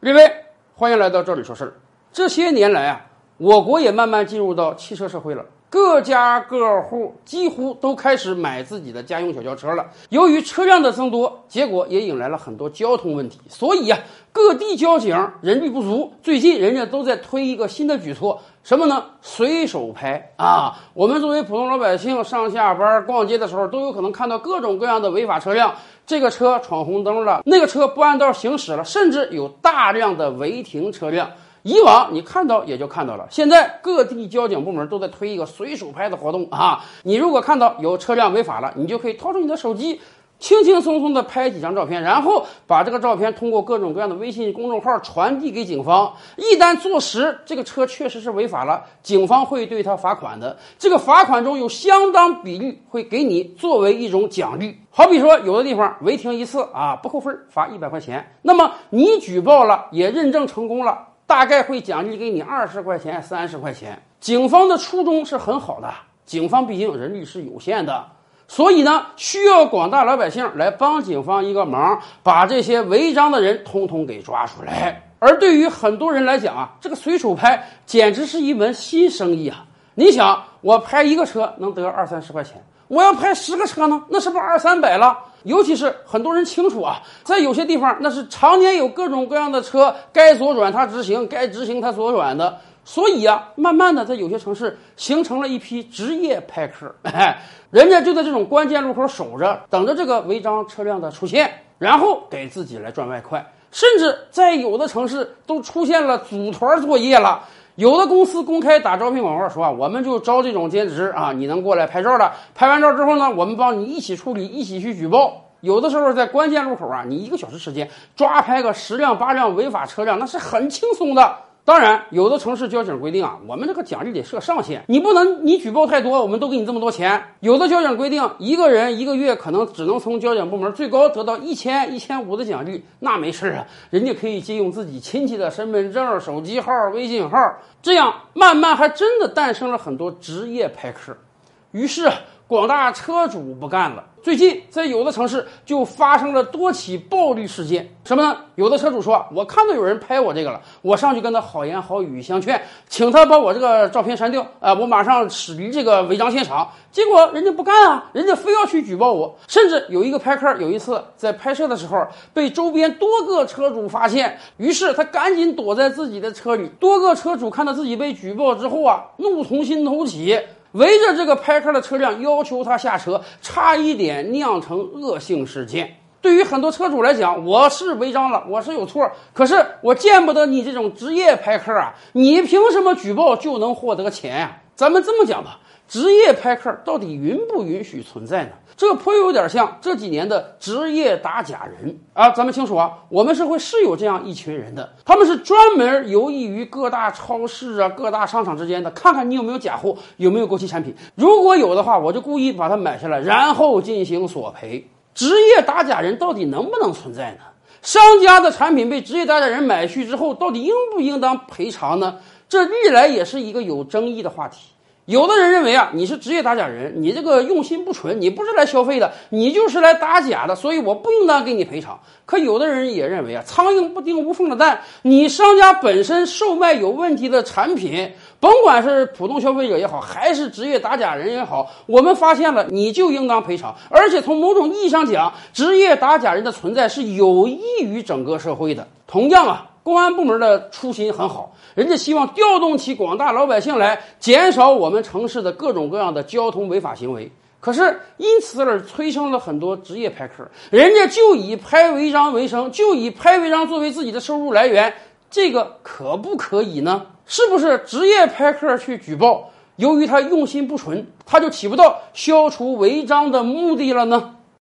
李威，欢迎来到这里说事儿。这些年来啊，我国也慢慢进入到汽车社会了，各家各户几乎都开始买自己的家用小轿车了。由于车辆的增多，结果也引来了很多交通问题，所以啊，各地交警人力不足。最近人家都在推一个新的举措，什么呢？随手拍啊！我们作为普通老百姓，上下班、逛街的时候，都有可能看到各种各样的违法车辆。这个车闯红灯了，那个车不按道行驶了，甚至有大量的违停车辆。以往你看到也就看到了，现在各地交警部门都在推一个随手拍的活动啊！你如果看到有车辆违法了，你就可以掏出你的手机。轻轻松松的拍几张照片，然后把这个照片通过各种各样的微信公众号传递给警方。一旦坐实这个车确实是违法了，警方会对他罚款的。这个罚款中有相当比例会给你作为一种奖励。好比说，有的地方违停一次啊，不扣分，罚一百块钱。那么你举报了，也认证成功了，大概会奖励给你二十块钱、三十块钱。警方的初衷是很好的，警方毕竟人力是有限的。所以呢，需要广大老百姓来帮警方一个忙，把这些违章的人通通给抓出来。而对于很多人来讲啊，这个随手拍简直是一门新生意啊！你想，我拍一个车能得二三十块钱，我要拍十个车呢，那是不是二三百了？尤其是很多人清楚啊，在有些地方那是常年有各种各样的车，该左转它直行，该直行它左转的。所以啊，慢慢的，在有些城市形成了一批职业拍客，哎，人家就在这种关键路口守着，等着这个违章车辆的出现，然后给自己来赚外快。甚至在有的城市都出现了组团作业了，有的公司公开打招聘广告说啊，我们就招这种兼职啊，你能过来拍照的，拍完照之后呢，我们帮你一起处理，一起去举报。有的时候在关键路口啊，你一个小时时间抓拍个十辆八辆违法车辆，那是很轻松的。当然，有的城市交警规定啊，我们这个奖励得设上限，你不能你举报太多，我们都给你这么多钱。有的交警规定，一个人一个月可能只能从交警部门最高得到一千一千五的奖励，那没事啊，人家可以借用自己亲戚的身份证、手机号、微信号，这样慢慢还真的诞生了很多职业拍客。于是广大车主不干了。最近，在有的城市就发生了多起暴力事件。什么呢？有的车主说：“我看到有人拍我这个了，我上去跟他好言好语相劝，请他把我这个照片删掉。啊，我马上驶离这个违章现场。”结果人家不干啊，人家非要去举报我。甚至有一个拍客有一次在拍摄的时候被周边多个车主发现，于是他赶紧躲在自己的车里。多个车主看到自己被举报之后啊，怒从心头起。围着这个拍客的车辆，要求他下车，差一点酿成恶性事件。对于很多车主来讲，我是违章了，我是有错，可是我见不得你这种职业拍客啊！你凭什么举报就能获得钱呀？咱们这么讲吧。职业拍客到底允不允许存在呢？这颇有点像这几年的职业打假人啊！咱们清楚啊，我们社会是有这样一群人的，他们是专门游弋于各大超市啊、各大商场之间的，看看你有没有假货，有没有过期产品。如果有的话，我就故意把它买下来，然后进行索赔。职业打假人到底能不能存在呢？商家的产品被职业打假人买去之后，到底应不应当赔偿呢？这历来也是一个有争议的话题。有的人认为啊，你是职业打假人，你这个用心不纯，你不是来消费的，你就是来打假的，所以我不应当给你赔偿。可有的人也认为啊，苍蝇不叮无缝的蛋，你商家本身售卖有问题的产品，甭管是普通消费者也好，还是职业打假人也好，我们发现了你就应当赔偿。而且从某种意义上讲，职业打假人的存在是有益于整个社会的。同样啊。公安部门的初心很好，人家希望调动起广大老百姓来，减少我们城市的各种各样的交通违法行为。可是因此而催生了很多职业拍客，人家就以拍违章为生，就以拍违章作为自己的收入来源，这个可不可以呢？是不是职业拍客去举报，由于他用心不纯，他就起不到消除违章的目的了呢？